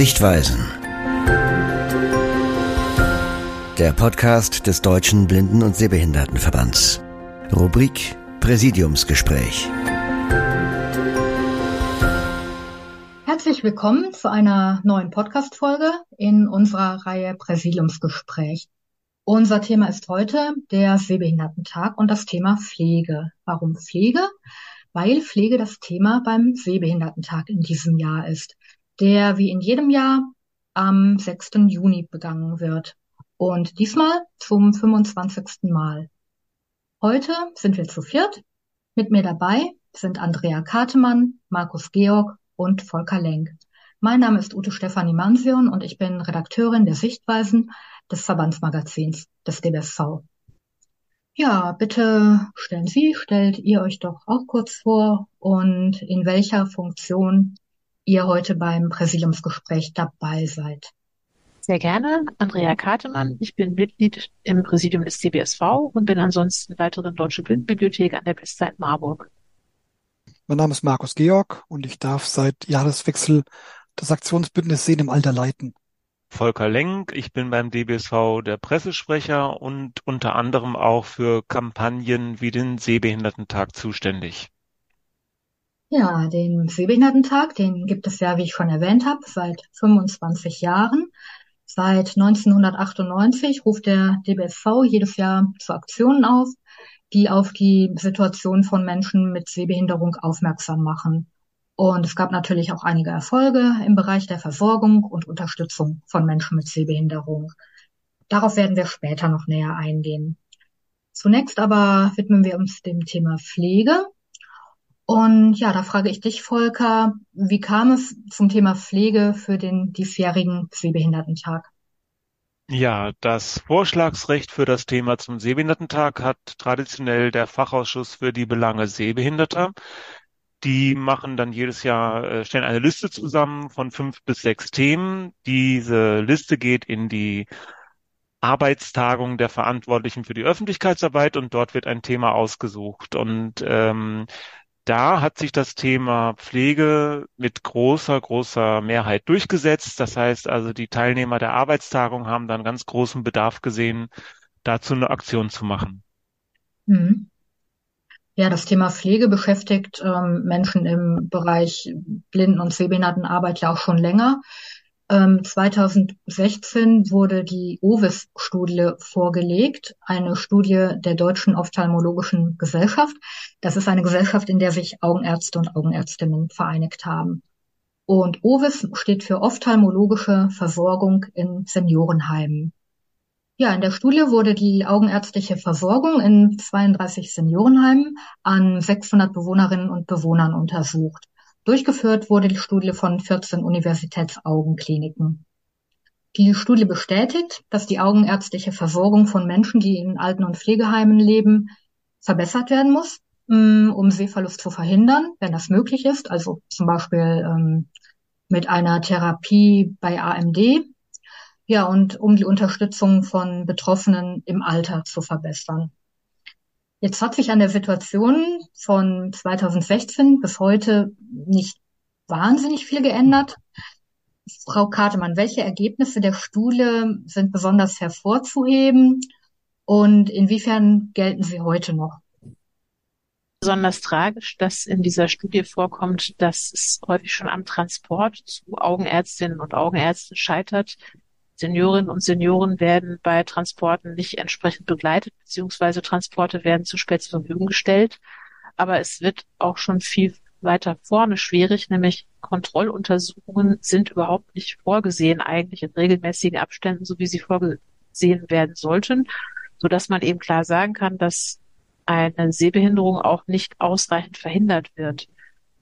Sichtweisen. Der Podcast des Deutschen Blinden- und Sehbehindertenverbands. Rubrik Präsidiumsgespräch. Herzlich willkommen zu einer neuen Podcast-Folge in unserer Reihe Präsidiumsgespräch. Unser Thema ist heute der Sehbehindertentag und das Thema Pflege. Warum Pflege? Weil Pflege das Thema beim Sehbehindertentag in diesem Jahr ist, der wie in jedem Jahr am 6. Juni begangen wird. Und diesmal zum 25. Mal. Heute sind wir zu viert. Mit mir dabei sind Andrea Kartemann, Markus Georg und Volker Lenk. Mein Name ist Ute Stefanie Mansion und ich bin Redakteurin der Sichtweisen des Verbandsmagazins des DBSV. Ja, bitte stellen Sie, stellt ihr euch doch auch kurz vor und in welcher Funktion ihr heute beim Präsidiumsgespräch dabei seid. Sehr gerne. Andrea Kartemann. Ich bin Mitglied im Präsidium des DBSV und bin ansonsten Leiterin Deutsche Blindenbibliothek an der Westzeit Marburg. Mein Name ist Markus Georg und ich darf seit Jahreswechsel das Aktionsbündnis Sehen im Alter leiten. Volker Lenk, ich bin beim DBSV der Pressesprecher und unter anderem auch für Kampagnen wie den Sehbehindertentag zuständig. Ja, den Sehbehindertentag, den gibt es ja, wie ich schon erwähnt habe, seit 25 Jahren. Seit 1998 ruft der DBSV jedes Jahr zu Aktionen auf, die auf die Situation von Menschen mit Sehbehinderung aufmerksam machen. Und es gab natürlich auch einige Erfolge im Bereich der Versorgung und Unterstützung von Menschen mit Sehbehinderung. Darauf werden wir später noch näher eingehen. Zunächst aber widmen wir uns dem Thema Pflege. Und ja, da frage ich dich, Volker, wie kam es zum Thema Pflege für den diesjährigen Sehbehindertentag? Ja, das Vorschlagsrecht für das Thema zum Sehbehindertentag hat traditionell der Fachausschuss für die Belange Sehbehinderter. Die machen dann jedes Jahr, äh, stellen eine Liste zusammen von fünf bis sechs Themen. Diese Liste geht in die Arbeitstagung der Verantwortlichen für die Öffentlichkeitsarbeit und dort wird ein Thema ausgesucht. Und ähm, da hat sich das Thema Pflege mit großer, großer Mehrheit durchgesetzt. Das heißt also, die Teilnehmer der Arbeitstagung haben dann ganz großen Bedarf gesehen, dazu eine Aktion zu machen. Mhm. Ja, das Thema Pflege beschäftigt ähm, Menschen im Bereich Blinden- und Sehbehindertenarbeit ja auch schon länger. Ähm, 2016 wurde die OVIS-Studie vorgelegt, eine Studie der Deutschen Ophthalmologischen Gesellschaft. Das ist eine Gesellschaft, in der sich Augenärzte und Augenärztinnen vereinigt haben. Und OVIS steht für ophthalmologische Versorgung in Seniorenheimen. Ja, in der Studie wurde die augenärztliche Versorgung in 32 Seniorenheimen an 600 Bewohnerinnen und Bewohnern untersucht. Durchgeführt wurde die Studie von 14 Universitätsaugenkliniken. Die Studie bestätigt, dass die augenärztliche Versorgung von Menschen, die in Alten- und Pflegeheimen leben, verbessert werden muss, mm, um Sehverlust zu verhindern, wenn das möglich ist. Also zum Beispiel ähm, mit einer Therapie bei AMD ja, und um die Unterstützung von Betroffenen im Alter zu verbessern. Jetzt hat sich an der Situation von 2016 bis heute nicht wahnsinnig viel geändert. Frau Kartemann, welche Ergebnisse der Studie sind besonders hervorzuheben und inwiefern gelten sie heute noch? Besonders tragisch, dass in dieser Studie vorkommt, dass es häufig schon am Transport zu Augenärztinnen und Augenärzten scheitert, Seniorinnen und Senioren werden bei Transporten nicht entsprechend begleitet, beziehungsweise Transporte werden zu spät zur Verfügung gestellt. Aber es wird auch schon viel weiter vorne schwierig, nämlich Kontrolluntersuchungen sind überhaupt nicht vorgesehen, eigentlich in regelmäßigen Abständen, so wie sie vorgesehen werden sollten, so dass man eben klar sagen kann, dass eine Sehbehinderung auch nicht ausreichend verhindert wird.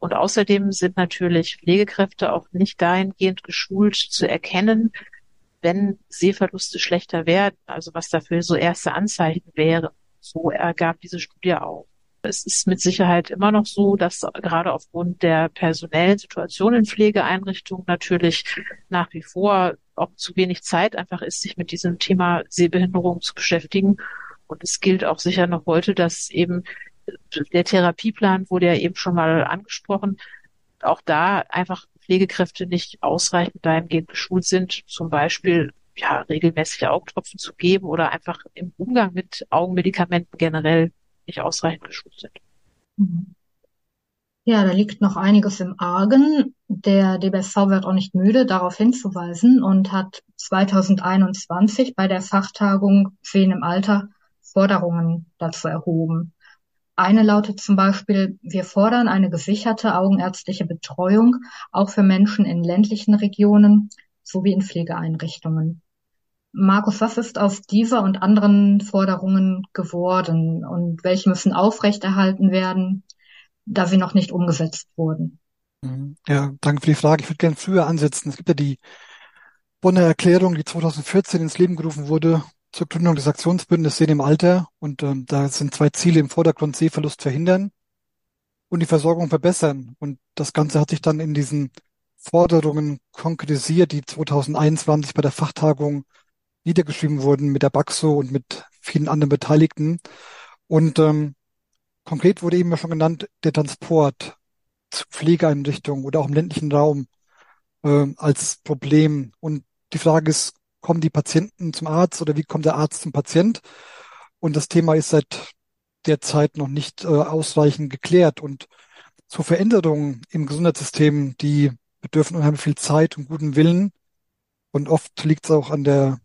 Und außerdem sind natürlich Pflegekräfte auch nicht dahingehend geschult zu erkennen, wenn Sehverluste schlechter werden, also was dafür so erste Anzeichen wäre. So ergab diese Studie auch. Es ist mit Sicherheit immer noch so, dass gerade aufgrund der personellen Situation in Pflegeeinrichtungen natürlich nach wie vor auch zu wenig Zeit einfach ist, sich mit diesem Thema Sehbehinderung zu beschäftigen. Und es gilt auch sicher noch heute, dass eben der Therapieplan wurde ja eben schon mal angesprochen, auch da einfach Pflegekräfte nicht ausreichend dahingehend geschult sind, zum Beispiel ja, regelmäßig Augentropfen zu geben oder einfach im Umgang mit Augenmedikamenten generell nicht ausreichend geschult sind. Mhm. Ja, da liegt noch einiges im Argen. Der DBSV wird auch nicht müde, darauf hinzuweisen und hat 2021 bei der Fachtagung Sehen im Alter Forderungen dazu erhoben. Eine lautet zum Beispiel, wir fordern eine gesicherte augenärztliche Betreuung auch für Menschen in ländlichen Regionen sowie in Pflegeeinrichtungen. Markus, was ist aus dieser und anderen Forderungen geworden und welche müssen aufrechterhalten werden, da sie noch nicht umgesetzt wurden? Mhm. Ja, danke für die Frage. Ich würde gerne früher ansetzen. Es gibt ja die Bonner Erklärung, die 2014 ins Leben gerufen wurde zur Gründung des Aktionsbündnisses Sehen im Alter. Und ähm, da sind zwei Ziele im Vordergrund, Sehverlust verhindern und die Versorgung verbessern. Und das Ganze hat sich dann in diesen Forderungen konkretisiert, die 2021 bei der Fachtagung niedergeschrieben wurden mit der Baxo und mit vielen anderen Beteiligten. Und ähm, konkret wurde eben schon genannt, der Transport zu Pflegeeinrichtungen oder auch im ländlichen Raum äh, als Problem. Und die Frage ist, kommen die Patienten zum Arzt oder wie kommt der Arzt zum Patient? Und das Thema ist seit der Zeit noch nicht äh, ausreichend geklärt. Und zu Veränderungen im Gesundheitssystem, die bedürfen unheimlich viel Zeit und guten Willen. Und oft liegt es auch an der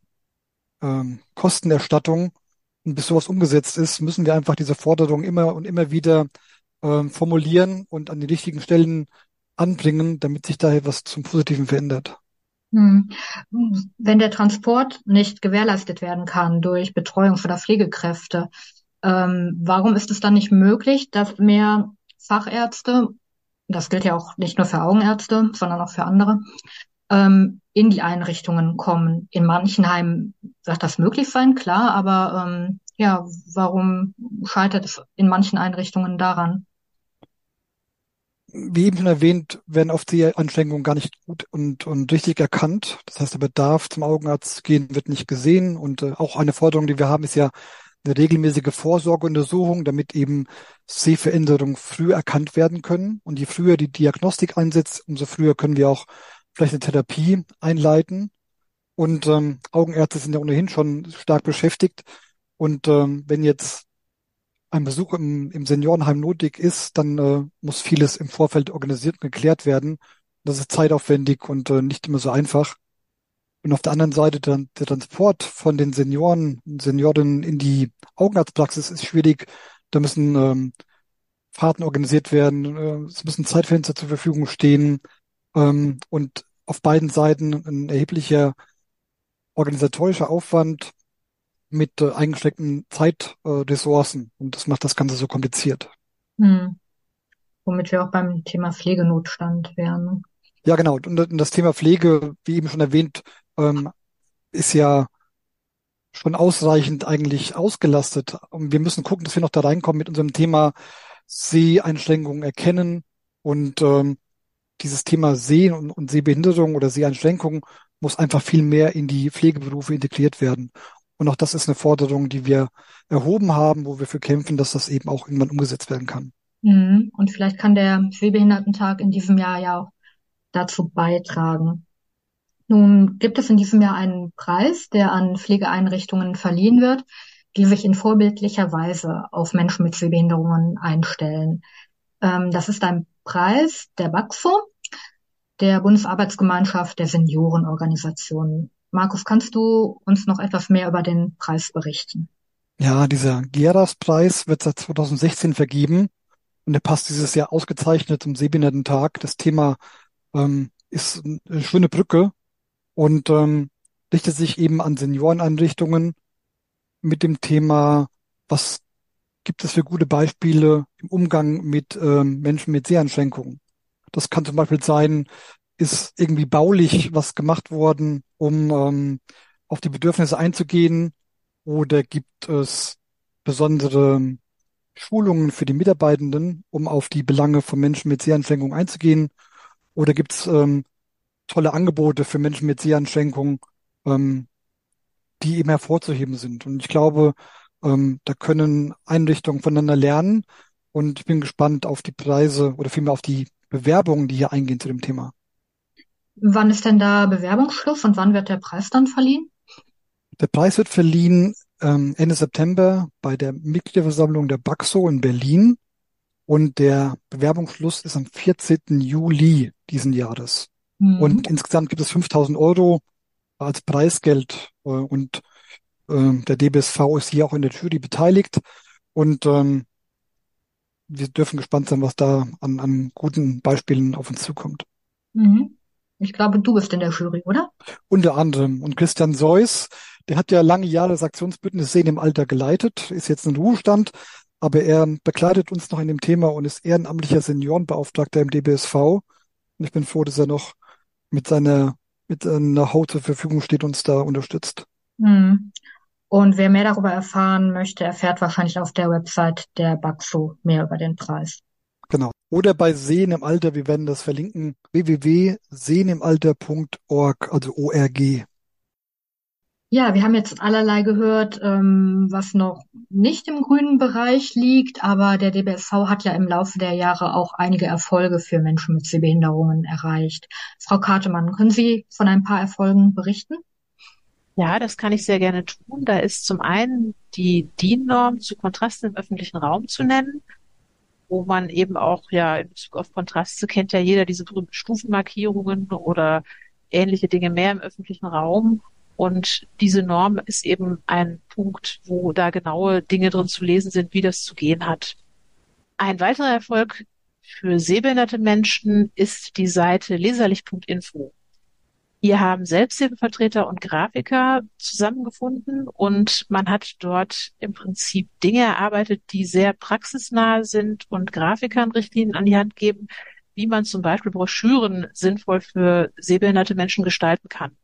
ähm, Kostenerstattung. Und bis sowas umgesetzt ist, müssen wir einfach diese Forderung immer und immer wieder ähm, formulieren und an die richtigen Stellen anbringen, damit sich da etwas zum Positiven verändert. Hm. Wenn der Transport nicht gewährleistet werden kann durch Betreuung oder Pflegekräfte, ähm, warum ist es dann nicht möglich, dass mehr Fachärzte, das gilt ja auch nicht nur für Augenärzte, sondern auch für andere, ähm, in die Einrichtungen kommen. In manchen Heimen wird das möglich sein, klar, aber ähm, ja, warum scheitert es in manchen Einrichtungen daran? Wie eben schon erwähnt, werden oft die Anstrengungen gar nicht gut und, und richtig erkannt. Das heißt, der Bedarf zum Augenarzt gehen wird nicht gesehen. Und äh, auch eine Forderung, die wir haben, ist ja eine regelmäßige Vorsorgeuntersuchung, damit eben Sehveränderungen früh erkannt werden können. Und je früher die Diagnostik einsetzt, umso früher können wir auch vielleicht eine Therapie einleiten. Und ähm, Augenärzte sind ja ohnehin schon stark beschäftigt. Und ähm, wenn jetzt ein Besuch im, im Seniorenheim nötig ist, dann äh, muss vieles im Vorfeld organisiert und geklärt werden. Das ist zeitaufwendig und äh, nicht immer so einfach. Und auf der anderen Seite dann der Transport von den Senioren und Seniorinnen in die Augenarztpraxis ist schwierig. Da müssen ähm, Fahrten organisiert werden, äh, es müssen Zeitfenster zur Verfügung stehen. Ähm, und auf beiden Seiten ein erheblicher organisatorischer Aufwand mit äh, eingeschränkten Zeitressourcen. Äh, und das macht das Ganze so kompliziert. Hm. Womit wir auch beim Thema Pflegenotstand wären. Ja, genau. Und, und das Thema Pflege, wie eben schon erwähnt, ähm, ist ja schon ausreichend eigentlich ausgelastet. Und wir müssen gucken, dass wir noch da reinkommen mit unserem Thema Seheinschränkungen erkennen und ähm, dieses Thema Sehen und, und Sehbehinderung oder Seheinschränkung muss einfach viel mehr in die Pflegeberufe integriert werden. Und auch das ist eine Forderung, die wir erhoben haben, wo wir für kämpfen, dass das eben auch irgendwann umgesetzt werden kann. Mhm. Und vielleicht kann der Sehbehindertentag in diesem Jahr ja auch dazu beitragen. Nun gibt es in diesem Jahr einen Preis, der an Pflegeeinrichtungen verliehen wird, die sich in vorbildlicher Weise auf Menschen mit Sehbehinderungen einstellen. Ähm, das ist ein Preis der BAXO, der Bundesarbeitsgemeinschaft der Seniorenorganisationen. Markus, kannst du uns noch etwas mehr über den Preis berichten? Ja, dieser Geras-Preis wird seit 2016 vergeben und er passt dieses Jahr ausgezeichnet zum Sehbehindertentag. Das Thema ähm, ist eine schöne Brücke und ähm, richtet sich eben an Senioreneinrichtungen mit dem Thema, was gibt es für gute Beispiele im Umgang mit ähm, Menschen mit Seheinschränkungen. Das kann zum Beispiel sein, ist irgendwie baulich was gemacht worden, um ähm, auf die Bedürfnisse einzugehen, oder gibt es besondere Schulungen für die Mitarbeitenden, um auf die Belange von Menschen mit Seheinschränkungen einzugehen, oder gibt es ähm, tolle Angebote für Menschen mit Seheinschränkungen, ähm, die eben hervorzuheben sind. Und ich glaube, ähm, da können Einrichtungen voneinander lernen. Und ich bin gespannt auf die Preise oder vielmehr auf die Bewerbungen, die hier eingehen zu dem Thema. Wann ist denn da Bewerbungsschluss und wann wird der Preis dann verliehen? Der Preis wird verliehen ähm, Ende September bei der Mitgliederversammlung der BAXO in Berlin und der Bewerbungsschluss ist am 14. Juli diesen Jahres. Mhm. Und insgesamt gibt es 5000 Euro als Preisgeld äh, und äh, der DBSV ist hier auch in der Jury beteiligt und ähm, wir dürfen gespannt sein, was da an, an guten Beispielen auf uns zukommt. Mhm. Ich glaube, du bist in der Jury, oder? Unter anderem. Und Christian Seuss, der hat ja lange Jahre das Aktionsbündnis Sehen im Alter geleitet, ist jetzt in Ruhestand, aber er begleitet uns noch in dem Thema und ist ehrenamtlicher Seniorenbeauftragter im DBSV. Und ich bin froh, dass er noch mit seiner mit einer Haut zur Verfügung steht und uns da unterstützt. Hm. Und wer mehr darüber erfahren möchte, erfährt wahrscheinlich auf der Website der Baxo mehr über den Preis. Oder bei Sehen im Alter, wir werden das verlinken, www.sehenimalter.org, also ORG. Ja, wir haben jetzt allerlei gehört, ähm, was noch nicht im grünen Bereich liegt, aber der DBSV hat ja im Laufe der Jahre auch einige Erfolge für Menschen mit Sehbehinderungen erreicht. Frau Kartemann, können Sie von ein paar Erfolgen berichten? Ja, das kann ich sehr gerne tun. Da ist zum einen die DIN-Norm zu Kontrasten im öffentlichen Raum zu nennen wo man eben auch ja in Bezug auf Kontraste kennt ja jeder diese berühmten Stufenmarkierungen oder ähnliche Dinge mehr im öffentlichen Raum. Und diese Norm ist eben ein Punkt, wo da genaue Dinge drin zu lesen sind, wie das zu gehen hat. Ein weiterer Erfolg für sehbehinderte Menschen ist die Seite leserlich.info. Hier haben Selbsthilfevertreter und Grafiker zusammengefunden und man hat dort im Prinzip Dinge erarbeitet, die sehr praxisnah sind und Grafikern Richtlinien an die Hand geben, wie man zum Beispiel Broschüren sinnvoll für sehbehinderte Menschen gestalten kann.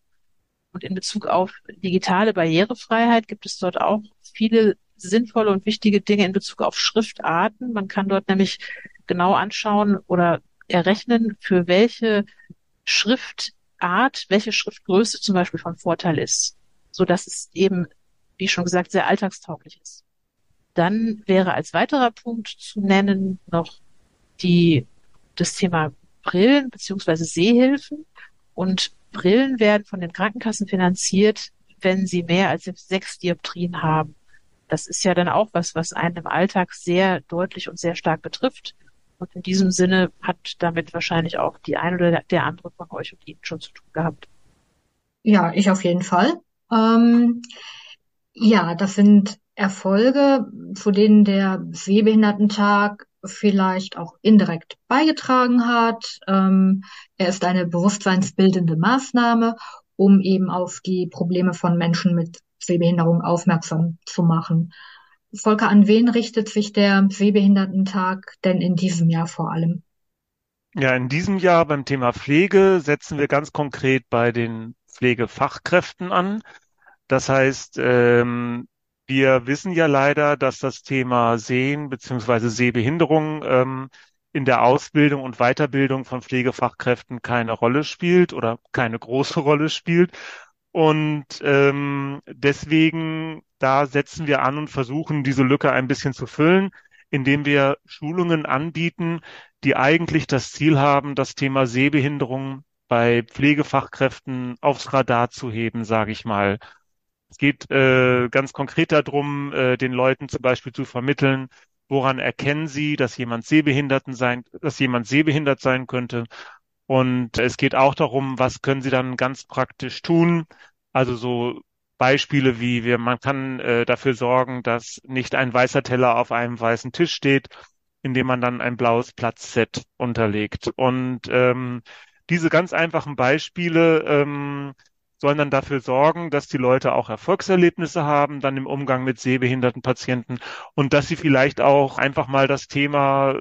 Und in Bezug auf digitale Barrierefreiheit gibt es dort auch viele sinnvolle und wichtige Dinge in Bezug auf Schriftarten. Man kann dort nämlich genau anschauen oder errechnen, für welche Schrift Art, welche Schriftgröße zum Beispiel von Vorteil ist, so dass es eben, wie schon gesagt, sehr alltagstauglich ist. Dann wäre als weiterer Punkt zu nennen noch die, das Thema Brillen beziehungsweise Sehhilfen. Und Brillen werden von den Krankenkassen finanziert, wenn sie mehr als sechs Dioptrien haben. Das ist ja dann auch was, was einen im Alltag sehr deutlich und sehr stark betrifft. Und in diesem Sinne hat damit wahrscheinlich auch die eine oder der andere von euch und Ihnen schon zu tun gehabt. Ja, ich auf jeden Fall. Ähm, ja, das sind Erfolge, zu denen der Sehbehindertentag vielleicht auch indirekt beigetragen hat. Ähm, er ist eine bewusstseinsbildende Maßnahme, um eben auf die Probleme von Menschen mit Sehbehinderung aufmerksam zu machen. Volker, an wen richtet sich der Sehbehindertentag denn in diesem Jahr vor allem? Ja, in diesem Jahr beim Thema Pflege setzen wir ganz konkret bei den Pflegefachkräften an. Das heißt, ähm, wir wissen ja leider, dass das Thema Sehen beziehungsweise Sehbehinderung ähm, in der Ausbildung und Weiterbildung von Pflegefachkräften keine Rolle spielt oder keine große Rolle spielt. Und ähm, deswegen, da setzen wir an und versuchen, diese Lücke ein bisschen zu füllen, indem wir Schulungen anbieten, die eigentlich das Ziel haben, das Thema Sehbehinderung bei Pflegefachkräften aufs Radar zu heben, sage ich mal. Es geht äh, ganz konkret darum, äh, den Leuten zum Beispiel zu vermitteln, woran erkennen sie, dass jemand Sehbehinderten sein, dass jemand sehbehindert sein könnte und es geht auch darum, was können Sie dann ganz praktisch tun? Also so Beispiele wie wir, man kann äh, dafür sorgen, dass nicht ein weißer Teller auf einem weißen Tisch steht, indem man dann ein blaues Platzset unterlegt. Und ähm, diese ganz einfachen Beispiele ähm, sollen dann dafür sorgen, dass die Leute auch Erfolgserlebnisse haben, dann im Umgang mit sehbehinderten Patienten und dass sie vielleicht auch einfach mal das Thema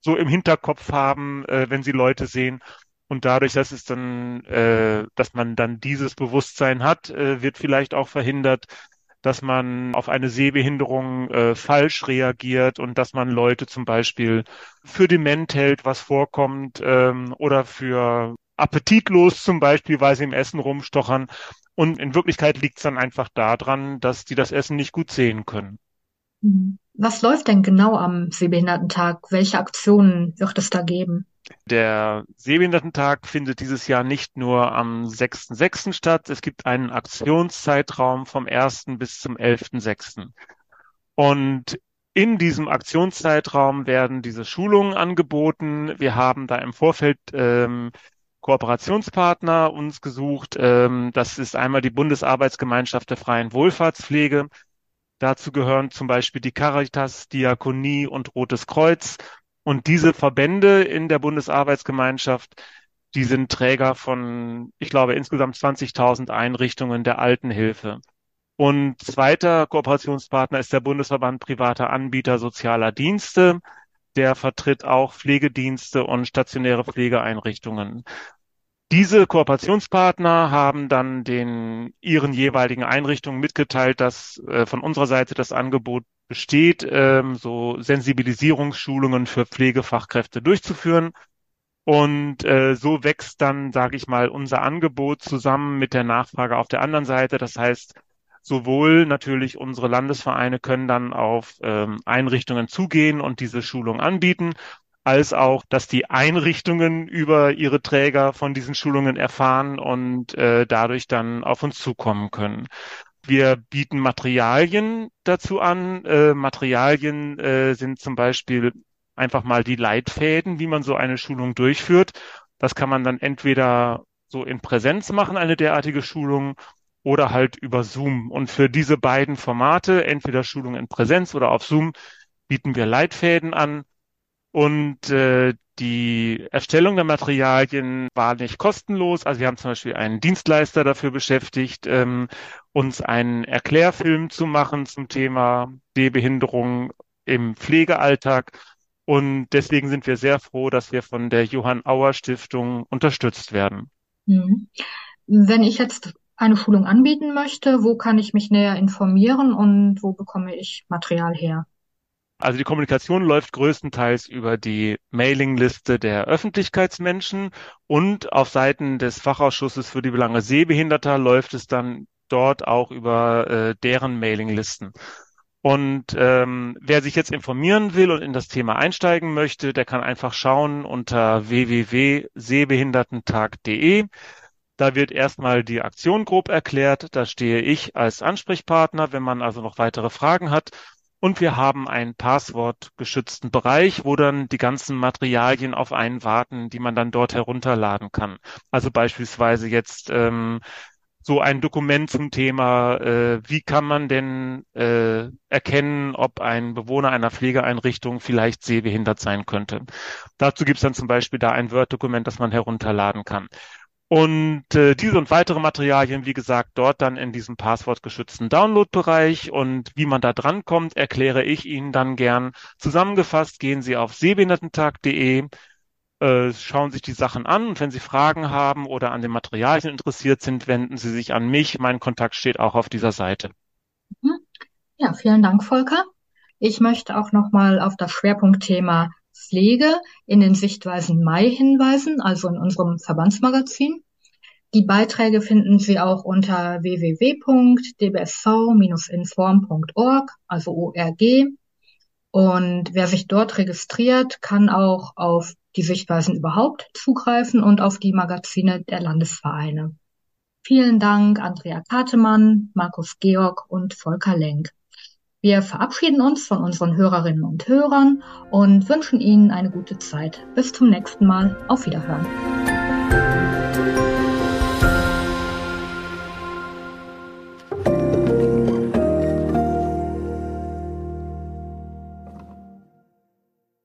so im Hinterkopf haben, äh, wenn sie Leute sehen. Und dadurch, dass es dann, äh, dass man dann dieses Bewusstsein hat, äh, wird vielleicht auch verhindert, dass man auf eine Sehbehinderung äh, falsch reagiert und dass man Leute zum Beispiel für dement hält, was vorkommt, ähm, oder für appetitlos zum Beispiel, weil sie im Essen rumstochern. Und in Wirklichkeit liegt es dann einfach daran, dass die das Essen nicht gut sehen können. Mhm. Was läuft denn genau am Sehbehindertentag? Welche Aktionen wird es da geben? Der Sehbehindertentag findet dieses Jahr nicht nur am 6.6. statt. Es gibt einen Aktionszeitraum vom 1. bis zum 11.6. Und in diesem Aktionszeitraum werden diese Schulungen angeboten. Wir haben da im Vorfeld ähm, Kooperationspartner uns gesucht. Ähm, das ist einmal die Bundesarbeitsgemeinschaft der freien Wohlfahrtspflege. Dazu gehören zum Beispiel die Caritas, Diakonie und Rotes Kreuz. Und diese Verbände in der Bundesarbeitsgemeinschaft, die sind Träger von, ich glaube, insgesamt 20.000 Einrichtungen der Altenhilfe. Und zweiter Kooperationspartner ist der Bundesverband privater Anbieter sozialer Dienste. Der vertritt auch Pflegedienste und stationäre Pflegeeinrichtungen. Diese Kooperationspartner haben dann den ihren jeweiligen Einrichtungen mitgeteilt, dass äh, von unserer Seite das Angebot besteht, ähm, so Sensibilisierungsschulungen für Pflegefachkräfte durchzuführen. Und äh, so wächst dann, sage ich mal, unser Angebot zusammen mit der Nachfrage auf der anderen Seite. Das heißt, sowohl natürlich unsere Landesvereine können dann auf ähm, Einrichtungen zugehen und diese Schulung anbieten, als auch, dass die Einrichtungen über ihre Träger von diesen Schulungen erfahren und äh, dadurch dann auf uns zukommen können. Wir bieten Materialien dazu an. Äh, Materialien äh, sind zum Beispiel einfach mal die Leitfäden, wie man so eine Schulung durchführt. Das kann man dann entweder so in Präsenz machen, eine derartige Schulung, oder halt über Zoom. Und für diese beiden Formate, entweder Schulung in Präsenz oder auf Zoom, bieten wir Leitfäden an. Und äh, die Erstellung der Materialien war nicht kostenlos. Also wir haben zum Beispiel einen Dienstleister dafür beschäftigt, ähm, uns einen Erklärfilm zu machen zum Thema Sehbehinderung im Pflegealltag. Und deswegen sind wir sehr froh, dass wir von der Johann Auer Stiftung unterstützt werden. Mhm. Wenn ich jetzt eine Schulung anbieten möchte, wo kann ich mich näher informieren und wo bekomme ich Material her? Also die Kommunikation läuft größtenteils über die Mailingliste der Öffentlichkeitsmenschen und auf Seiten des Fachausschusses für die Belange Sehbehinderter läuft es dann dort auch über äh, deren Mailinglisten. Und ähm, wer sich jetzt informieren will und in das Thema einsteigen möchte, der kann einfach schauen unter www.sehbehindertentag.de. Da wird erstmal die Aktion grob erklärt. Da stehe ich als Ansprechpartner, wenn man also noch weitere Fragen hat. Und wir haben einen passwortgeschützten Bereich, wo dann die ganzen Materialien auf einen warten, die man dann dort herunterladen kann. Also beispielsweise jetzt ähm, so ein Dokument zum Thema, äh, wie kann man denn äh, erkennen, ob ein Bewohner einer Pflegeeinrichtung vielleicht sehbehindert sein könnte. Dazu gibt es dann zum Beispiel da ein Word-Dokument, das man herunterladen kann. Und äh, diese und weitere Materialien, wie gesagt, dort dann in diesem passwortgeschützten Download-Bereich. Und wie man da drankommt, erkläre ich Ihnen dann gern. Zusammengefasst gehen Sie auf sehbehindertentag.de, äh, schauen sich die Sachen an und wenn Sie Fragen haben oder an den Materialien interessiert sind, wenden Sie sich an mich. Mein Kontakt steht auch auf dieser Seite. Mhm. Ja, vielen Dank, Volker. Ich möchte auch nochmal auf das Schwerpunktthema Pflege in den Sichtweisen Mai hinweisen, also in unserem Verbandsmagazin. Die Beiträge finden Sie auch unter www.dbsv-inform.org, also ORG. Und wer sich dort registriert, kann auch auf die Sichtweisen überhaupt zugreifen und auf die Magazine der Landesvereine. Vielen Dank, Andrea Katemann, Markus Georg und Volker Lenk. Wir verabschieden uns von unseren Hörerinnen und Hörern und wünschen Ihnen eine gute Zeit. Bis zum nächsten Mal. Auf Wiederhören.